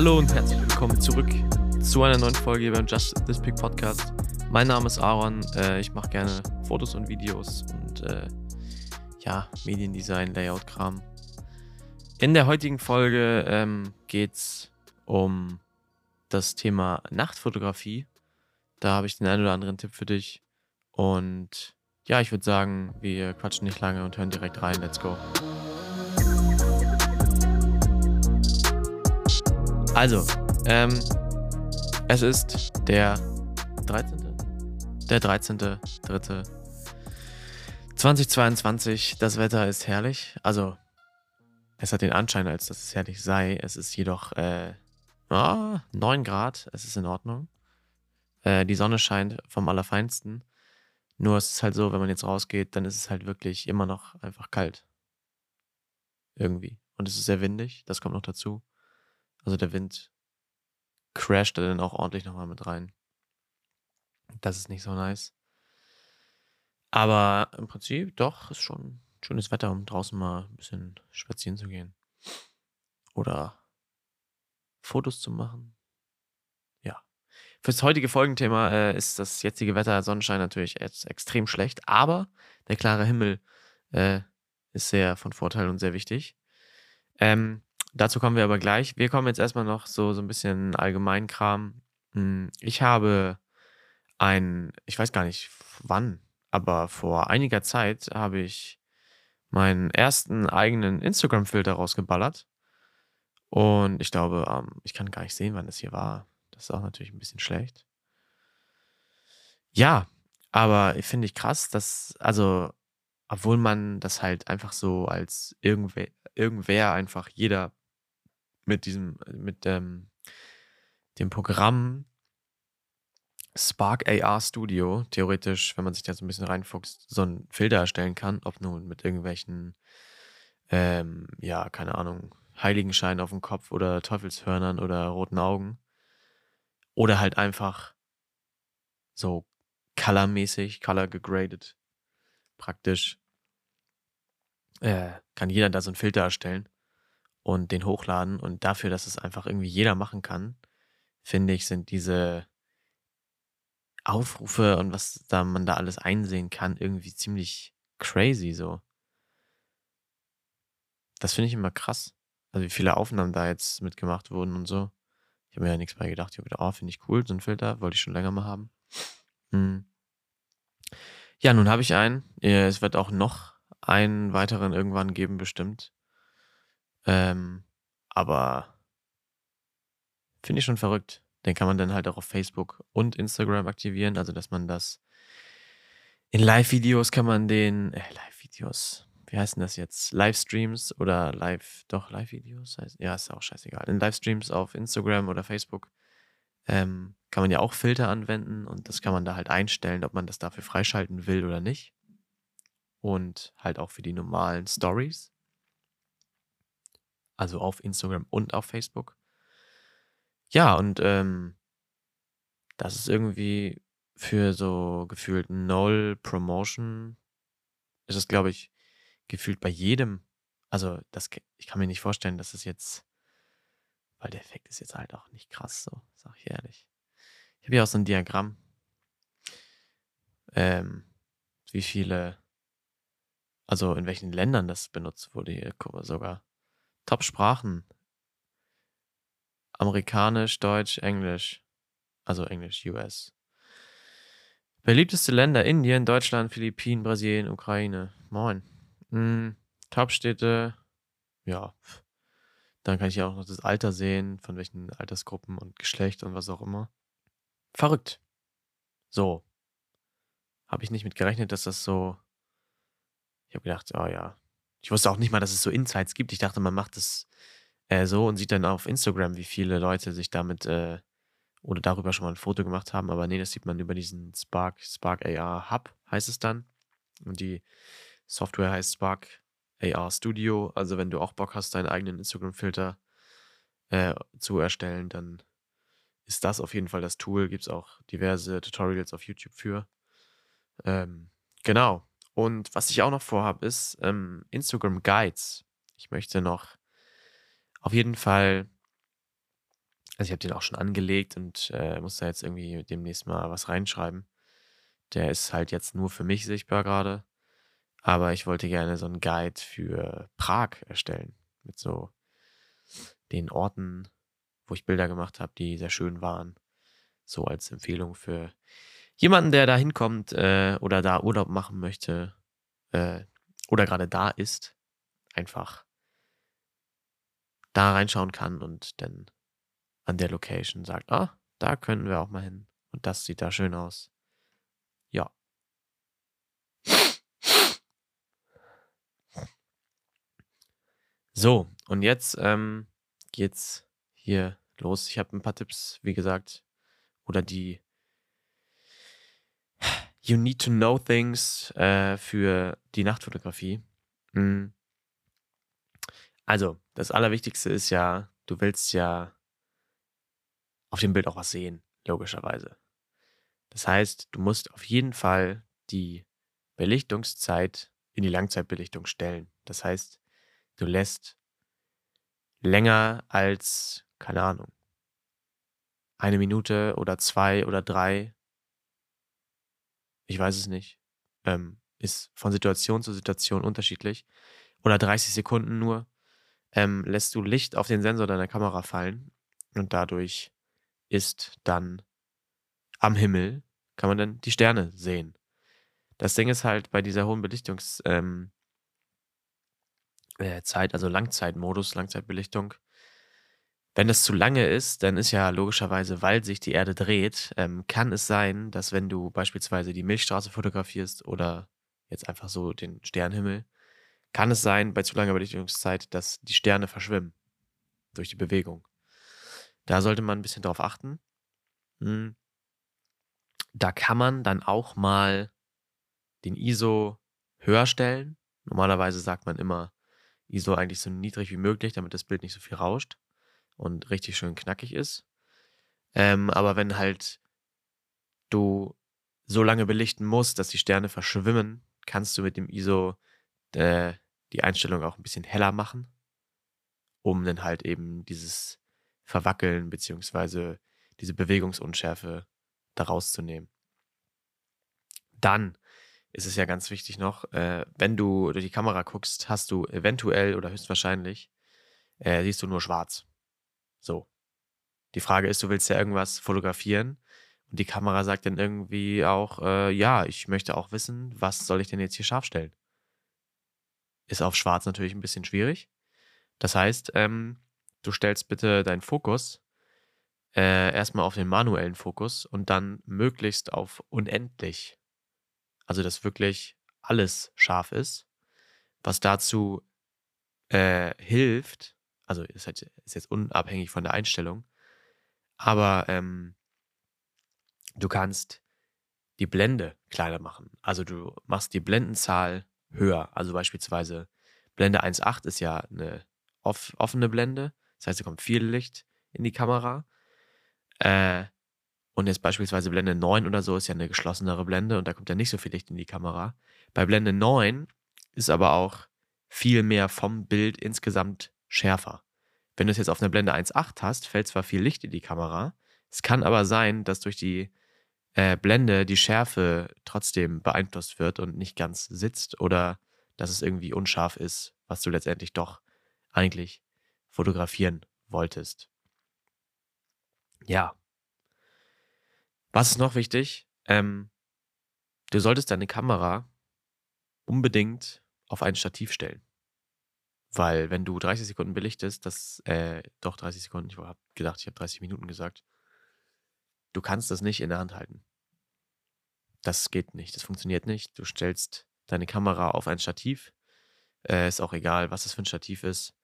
Hallo und herzlich willkommen zurück zu einer neuen Folge beim Just This Pick Podcast. Mein Name ist Aaron. Äh, ich mache gerne Fotos und Videos und äh, ja, Mediendesign, Layout-Kram. In der heutigen Folge ähm, geht es um das Thema Nachtfotografie. Da habe ich den einen oder anderen Tipp für dich. Und ja, ich würde sagen, wir quatschen nicht lange und hören direkt rein. Let's go. Also, ähm, es ist der 13. Der 13.3.2022. Das Wetter ist herrlich. Also, es hat den Anschein, als dass es herrlich sei. Es ist jedoch äh, oh, 9 Grad. Es ist in Ordnung. Äh, die Sonne scheint vom Allerfeinsten. Nur es ist halt so, wenn man jetzt rausgeht, dann ist es halt wirklich immer noch einfach kalt. Irgendwie. Und es ist sehr windig. Das kommt noch dazu. Also der Wind crasht dann auch ordentlich nochmal mit rein. Das ist nicht so nice. Aber im Prinzip doch, ist schon schönes Wetter, um draußen mal ein bisschen spazieren zu gehen. Oder Fotos zu machen. Ja. Fürs heutige Folgenthema äh, ist das jetzige Wetter, Sonnenschein natürlich extrem schlecht, aber der klare Himmel äh, ist sehr von Vorteil und sehr wichtig. Ähm, Dazu kommen wir aber gleich. Wir kommen jetzt erstmal noch so, so ein bisschen Allgemeinkram. Hm, ich habe ein, ich weiß gar nicht wann, aber vor einiger Zeit habe ich meinen ersten eigenen Instagram-Filter rausgeballert. Und ich glaube, ähm, ich kann gar nicht sehen, wann das hier war. Das ist auch natürlich ein bisschen schlecht. Ja, aber finde ich krass, dass, also, obwohl man das halt einfach so als irgendwer, irgendwer einfach jeder mit diesem, mit ähm, dem Programm Spark AR Studio, theoretisch, wenn man sich da so ein bisschen reinfuchst, so einen Filter erstellen kann, ob nun mit irgendwelchen, ähm, ja, keine Ahnung, Heiligenschein auf dem Kopf oder Teufelshörnern oder roten Augen. Oder halt einfach so colormäßig, color gegradet, praktisch. Äh, kann jeder da so einen Filter erstellen und den hochladen. Und dafür, dass es einfach irgendwie jeder machen kann, finde ich, sind diese Aufrufe und was da man da alles einsehen kann, irgendwie ziemlich crazy so. Das finde ich immer krass. Also wie viele Aufnahmen da jetzt mitgemacht wurden und so. Ich habe mir ja nichts bei gedacht. Ich habe gedacht, oh, finde ich cool, so ein Filter. Wollte ich schon länger mal haben. Hm. Ja, nun habe ich einen. Es wird auch noch einen weiteren irgendwann geben, bestimmt. Ähm, aber finde ich schon verrückt. Den kann man dann halt auch auf Facebook und Instagram aktivieren, also dass man das in Live-Videos kann man den, äh, Live-Videos, wie heißen das jetzt? Livestreams oder Live, doch Live-Videos? Ja, ist auch scheißegal. In Livestreams auf Instagram oder Facebook ähm, kann man ja auch Filter anwenden und das kann man da halt einstellen, ob man das dafür freischalten will oder nicht. Und halt auch für die normalen Stories also auf Instagram und auf Facebook. Ja, und ähm, das ist irgendwie für so gefühlt Null Promotion, ist es, glaube ich, gefühlt bei jedem. Also, das, ich kann mir nicht vorstellen, dass es jetzt, weil der Effekt ist jetzt halt auch nicht krass, so, sag ich ehrlich. Ich habe hier auch so ein Diagramm, ähm, wie viele, also in welchen Ländern das benutzt wurde hier, sogar. Top-Sprachen. Amerikanisch, Deutsch, Englisch. Also Englisch, US. Beliebteste Länder: Indien, Deutschland, Philippinen, Brasilien, Ukraine. Moin. Hm, Top-Städte. Ja. Dann kann ich ja auch noch das Alter sehen, von welchen Altersgruppen und Geschlecht und was auch immer. Verrückt. So. Habe ich nicht mit gerechnet, dass das so. Ich habe gedacht, oh ja, ich wusste auch nicht mal, dass es so Insights gibt. Ich dachte, man macht es äh, so und sieht dann auf Instagram, wie viele Leute sich damit äh, oder darüber schon mal ein Foto gemacht haben. Aber nee, das sieht man über diesen Spark, Spark AR Hub, heißt es dann. Und die Software heißt Spark AR Studio. Also, wenn du auch Bock hast, deinen eigenen Instagram-Filter äh, zu erstellen, dann ist das auf jeden Fall das Tool. Gibt es auch diverse Tutorials auf YouTube für. Ähm, genau. Und was ich auch noch vorhabe, ist ähm, Instagram Guides. Ich möchte noch auf jeden Fall Also ich habe den auch schon angelegt und äh, muss da jetzt irgendwie demnächst mal was reinschreiben. Der ist halt jetzt nur für mich sichtbar gerade. Aber ich wollte gerne so einen Guide für Prag erstellen. Mit so den Orten, wo ich Bilder gemacht habe, die sehr schön waren. So als Empfehlung für jemanden, der da hinkommt äh, oder da Urlaub machen möchte äh, oder gerade da ist. Einfach da reinschauen kann und dann an der Location sagt, ah, da können wir auch mal hin. Und das sieht da schön aus. Ja. So, und jetzt ähm, geht's hier los. Ich habe ein paar Tipps, wie gesagt, oder die You need to know things äh, für die Nachtfotografie. Mhm. Also, das Allerwichtigste ist ja, du willst ja auf dem Bild auch was sehen, logischerweise. Das heißt, du musst auf jeden Fall die Belichtungszeit in die Langzeitbelichtung stellen. Das heißt, du lässt länger als, keine Ahnung, eine Minute oder zwei oder drei, ich weiß es nicht, ähm, ist von Situation zu Situation unterschiedlich, oder 30 Sekunden nur, ähm, lässt du Licht auf den Sensor deiner Kamera fallen und dadurch ist dann am Himmel, kann man dann die Sterne sehen. Das Ding ist halt bei dieser hohen Belichtungszeit, ähm, äh, also Langzeitmodus, Langzeitbelichtung, wenn es zu lange ist, dann ist ja logischerweise, weil sich die Erde dreht, ähm, kann es sein, dass wenn du beispielsweise die Milchstraße fotografierst oder jetzt einfach so den Sternhimmel, kann es sein, bei zu langer Belichtungszeit, dass die Sterne verschwimmen durch die Bewegung. Da sollte man ein bisschen drauf achten. Hm. Da kann man dann auch mal den ISO höher stellen. Normalerweise sagt man immer ISO eigentlich so niedrig wie möglich, damit das Bild nicht so viel rauscht und richtig schön knackig ist. Ähm, aber wenn halt du so lange belichten musst, dass die Sterne verschwimmen, kannst du mit dem ISO äh, die Einstellung auch ein bisschen heller machen, um dann halt eben dieses Verwackeln beziehungsweise diese Bewegungsunschärfe daraus zu nehmen. Dann ist es ja ganz wichtig noch, äh, wenn du durch die Kamera guckst, hast du eventuell oder höchstwahrscheinlich, äh, siehst du nur schwarz. So. Die Frage ist, du willst ja irgendwas fotografieren und die Kamera sagt dann irgendwie auch, äh, ja, ich möchte auch wissen, was soll ich denn jetzt hier scharf stellen? Ist auf schwarz natürlich ein bisschen schwierig. Das heißt, ähm, du stellst bitte deinen Fokus äh, erstmal auf den manuellen Fokus und dann möglichst auf unendlich. Also, dass wirklich alles scharf ist, was dazu äh, hilft, also ist, halt, ist jetzt unabhängig von der Einstellung, aber ähm, du kannst die Blende kleiner machen. Also du machst die Blendenzahl höher. Also beispielsweise Blende 1.8 ist ja eine off offene Blende. Das heißt, da kommt viel Licht in die Kamera. Äh, und jetzt beispielsweise Blende 9 oder so ist ja eine geschlossenere Blende und da kommt ja nicht so viel Licht in die Kamera. Bei Blende 9 ist aber auch viel mehr vom Bild insgesamt schärfer. Wenn du es jetzt auf einer Blende 1.8 hast, fällt zwar viel Licht in die Kamera, es kann aber sein, dass durch die äh, Blende die Schärfe trotzdem beeinflusst wird und nicht ganz sitzt oder dass es irgendwie unscharf ist, was du letztendlich doch eigentlich fotografieren wolltest. Ja. Was ist noch wichtig? Ähm, du solltest deine Kamera unbedingt auf ein Stativ stellen. Weil wenn du 30 Sekunden belichtest, das, äh, doch 30 Sekunden, ich habe gedacht, ich habe 30 Minuten gesagt, du kannst das nicht in der Hand halten. Das geht nicht, das funktioniert nicht. Du stellst deine Kamera auf ein Stativ. Äh, ist auch egal, was das für ein Stativ ist.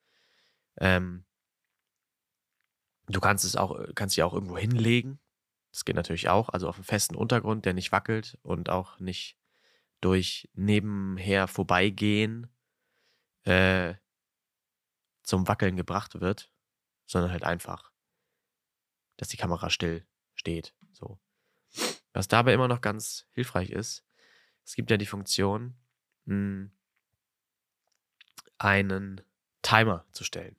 Ähm, du kannst es auch, kannst sie auch irgendwo hinlegen. Das geht natürlich auch. Also auf einem festen Untergrund, der nicht wackelt und auch nicht durch nebenher vorbeigehen äh, zum Wackeln gebracht wird, sondern halt einfach, dass die Kamera still steht. So. Was dabei immer noch ganz hilfreich ist, es gibt ja die Funktion, hm, einen Timer zu stellen.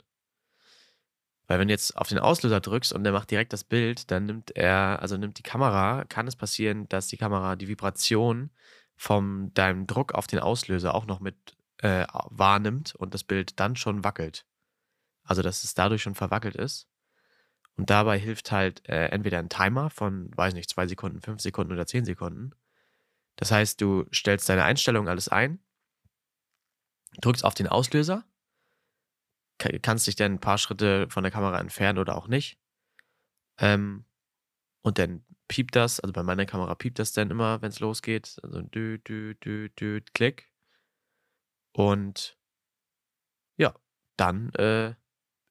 Weil wenn du jetzt auf den Auslöser drückst und der macht direkt das Bild, dann nimmt er, also nimmt die Kamera, kann es passieren, dass die Kamera die Vibration von deinem Druck auf den Auslöser auch noch mit äh, wahrnimmt und das Bild dann schon wackelt. Also dass es dadurch schon verwackelt ist. Und dabei hilft halt äh, entweder ein Timer von, weiß nicht, zwei Sekunden, fünf Sekunden oder zehn Sekunden. Das heißt, du stellst deine Einstellung alles ein, drückst auf den Auslöser, kannst dich dann ein paar Schritte von der Kamera entfernen oder auch nicht. Ähm, und dann piept das, also bei meiner Kamera piept das dann immer, wenn es losgeht. Also dü, dü, dü, dü, klick. Und ja, dann äh,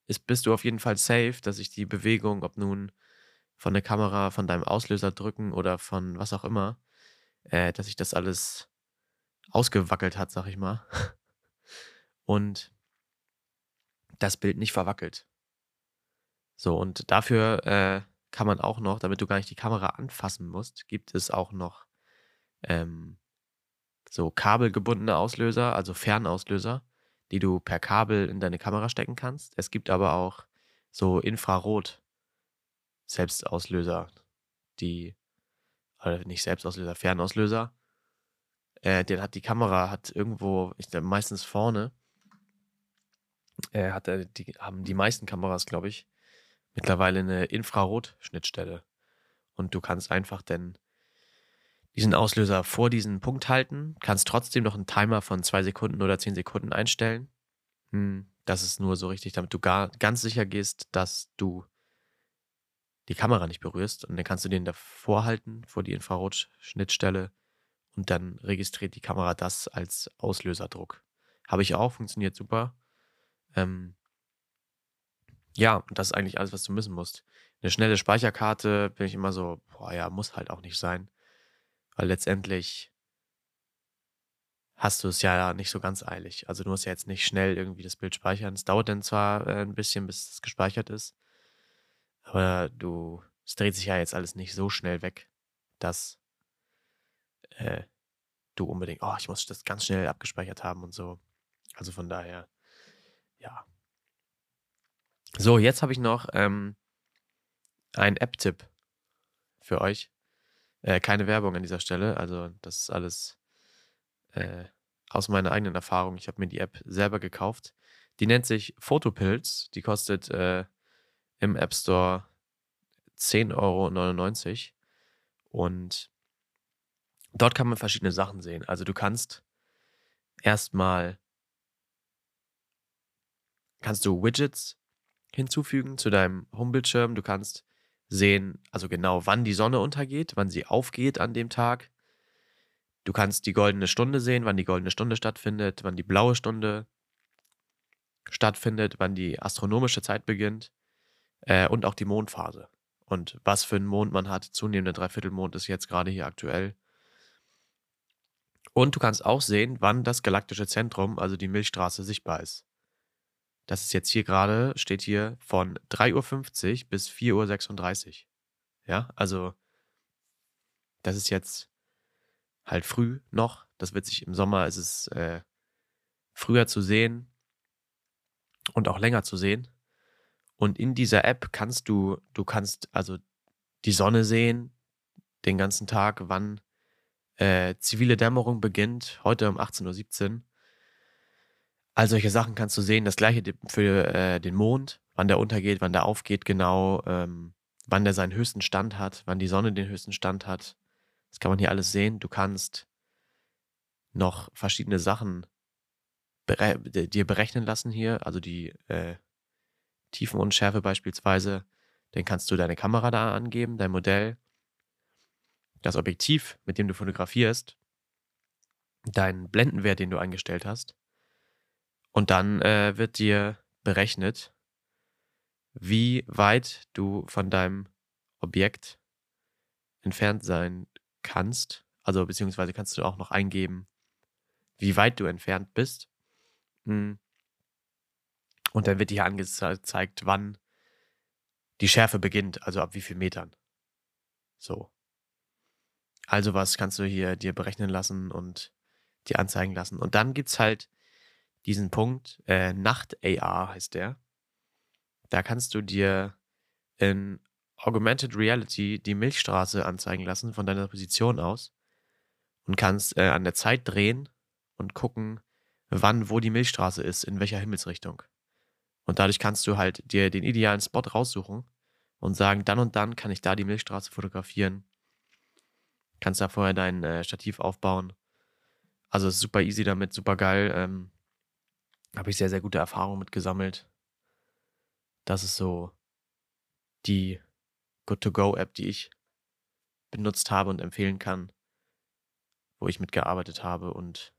ist, bist du auf jeden Fall safe, dass ich die Bewegung, ob nun von der Kamera, von deinem Auslöser drücken oder von was auch immer, äh, dass sich das alles ausgewackelt hat, sag ich mal. Und das Bild nicht verwackelt. So, und dafür äh, kann man auch noch, damit du gar nicht die Kamera anfassen musst, gibt es auch noch ähm, so kabelgebundene Auslöser, also Fernauslöser die du per Kabel in deine Kamera stecken kannst. Es gibt aber auch so Infrarot Selbstauslöser, die oder nicht Selbstauslöser, Fernauslöser. Äh, den hat die Kamera hat irgendwo, ich meistens vorne. Äh, hat die haben die meisten Kameras, glaube ich, mittlerweile eine Infrarot-Schnittstelle. Und du kannst einfach dann diesen Auslöser vor diesen Punkt halten, kannst trotzdem noch einen Timer von zwei Sekunden oder zehn Sekunden einstellen. Hm, das ist nur so richtig, damit du gar, ganz sicher gehst, dass du die Kamera nicht berührst. Und dann kannst du den davor halten, vor die Infrarotschnittstelle. Und dann registriert die Kamera das als Auslöserdruck. Habe ich auch, funktioniert super. Ähm, ja, das ist eigentlich alles, was du müssen musst. Eine schnelle Speicherkarte bin ich immer so, boah, ja, muss halt auch nicht sein. Weil letztendlich hast du es ja nicht so ganz eilig. Also du musst ja jetzt nicht schnell irgendwie das Bild speichern. Es dauert dann zwar äh, ein bisschen, bis es gespeichert ist, aber du, es dreht sich ja jetzt alles nicht so schnell weg, dass äh, du unbedingt, oh, ich muss das ganz schnell abgespeichert haben und so. Also von daher, ja. So, jetzt habe ich noch ähm, einen App-Tipp für euch. Äh, keine Werbung an dieser Stelle. Also, das ist alles äh, aus meiner eigenen Erfahrung. Ich habe mir die App selber gekauft. Die nennt sich Photopilz. Die kostet äh, im App Store 10,99 Euro. Und dort kann man verschiedene Sachen sehen. Also, du kannst erstmal kannst du Widgets hinzufügen zu deinem Homebildschirm. Du kannst sehen, also genau, wann die Sonne untergeht, wann sie aufgeht an dem Tag. Du kannst die goldene Stunde sehen, wann die goldene Stunde stattfindet, wann die blaue Stunde stattfindet, wann die astronomische Zeit beginnt äh, und auch die Mondphase. Und was für einen Mond man hat. Zunehmender Dreiviertelmond ist jetzt gerade hier aktuell. Und du kannst auch sehen, wann das galaktische Zentrum, also die Milchstraße, sichtbar ist. Das ist jetzt hier gerade, steht hier von 3.50 Uhr bis 4.36 Uhr. Ja, also das ist jetzt halt früh noch. Das wird sich im Sommer, ist es äh, früher zu sehen und auch länger zu sehen. Und in dieser App kannst du, du kannst also die Sonne sehen, den ganzen Tag, wann äh, zivile Dämmerung beginnt, heute um 18.17 Uhr. All solche Sachen kannst du sehen. Das gleiche für äh, den Mond, wann der untergeht, wann der aufgeht, genau, ähm, wann der seinen höchsten Stand hat, wann die Sonne den höchsten Stand hat. Das kann man hier alles sehen. Du kannst noch verschiedene Sachen bere dir berechnen lassen hier, also die äh, Tiefenunschärfe beispielsweise. Dann kannst du deine Kamera da angeben, dein Modell, das Objektiv, mit dem du fotografierst, deinen Blendenwert, den du eingestellt hast und dann äh, wird dir berechnet, wie weit du von deinem Objekt entfernt sein kannst. Also beziehungsweise kannst du auch noch eingeben, wie weit du entfernt bist. Hm. Und dann wird dir angezeigt, wann die Schärfe beginnt, also ab wie viel Metern. So. Also was kannst du hier dir berechnen lassen und dir anzeigen lassen. Und dann gibt es halt diesen Punkt, äh, Nacht-AR heißt der. Da kannst du dir in Augmented Reality die Milchstraße anzeigen lassen von deiner Position aus und kannst äh, an der Zeit drehen und gucken, wann wo die Milchstraße ist, in welcher Himmelsrichtung. Und dadurch kannst du halt dir den idealen Spot raussuchen und sagen, dann und dann kann ich da die Milchstraße fotografieren. Kannst da vorher dein äh, Stativ aufbauen. Also ist super easy damit, super geil. Ähm, Habe ich sehr, sehr gute Erfahrungen mit gesammelt. Das ist so die Good-to-Go-App, die ich benutzt habe und empfehlen kann, wo ich mitgearbeitet habe und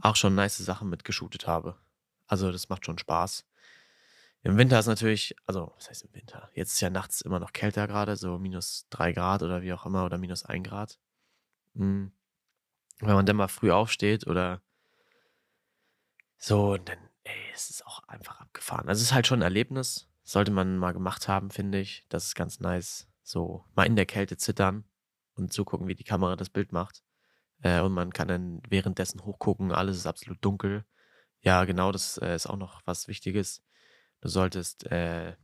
auch schon nice Sachen mitgeshootet habe. Also das macht schon Spaß. Im Winter ist natürlich, also was heißt im Winter? Jetzt ist ja nachts immer noch kälter gerade, so minus drei Grad oder wie auch immer oder minus ein Grad. Mhm. Wenn man dann mal früh aufsteht oder so, dann, ey, es ist auch einfach abgefahren. Also es ist halt schon ein Erlebnis. Sollte man mal gemacht haben, finde ich. Das ist ganz nice. So mal in der Kälte zittern und zugucken, wie die Kamera das Bild macht. Äh, und man kann dann währenddessen hochgucken, alles ist absolut dunkel. Ja, genau, das äh, ist auch noch was Wichtiges. Du solltest äh,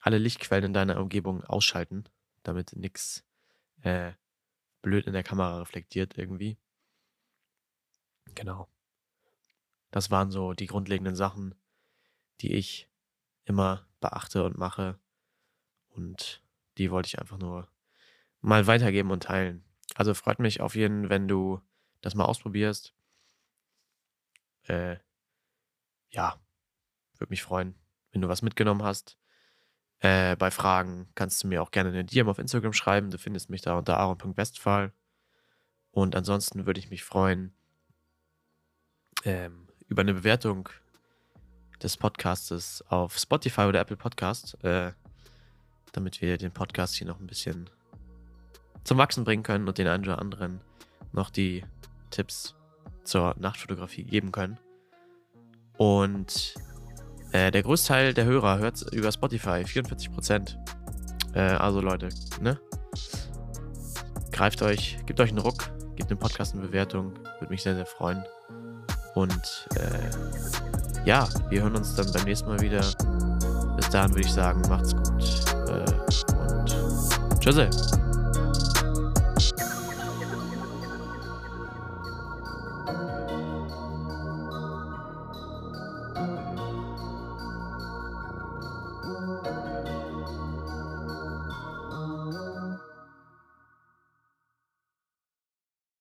alle Lichtquellen in deiner Umgebung ausschalten, damit nichts äh, blöd in der Kamera reflektiert irgendwie. Genau. Das waren so die grundlegenden Sachen, die ich immer beachte und mache. Und die wollte ich einfach nur mal weitergeben und teilen. Also freut mich auf jeden, wenn du das mal ausprobierst. Äh, ja, würde mich freuen, wenn du was mitgenommen hast. Äh, bei Fragen kannst du mir auch gerne eine DM auf Instagram schreiben. Du findest mich da unter aaron.westphal. Und ansonsten würde ich mich freuen ähm, über eine Bewertung des Podcastes auf Spotify oder Apple Podcast, äh, damit wir den Podcast hier noch ein bisschen zum Wachsen bringen können und den einen oder anderen noch die Tipps zur Nachtfotografie geben können. Und äh, der Großteil der Hörer hört über Spotify, 44%. Äh, also Leute, ne? Greift euch, gebt euch einen Ruck, gebt dem Podcast eine Bewertung, würde mich sehr, sehr freuen. Und äh, ja, wir hören uns dann beim nächsten Mal wieder. Bis dahin würde ich sagen, macht's gut äh, und tschüss.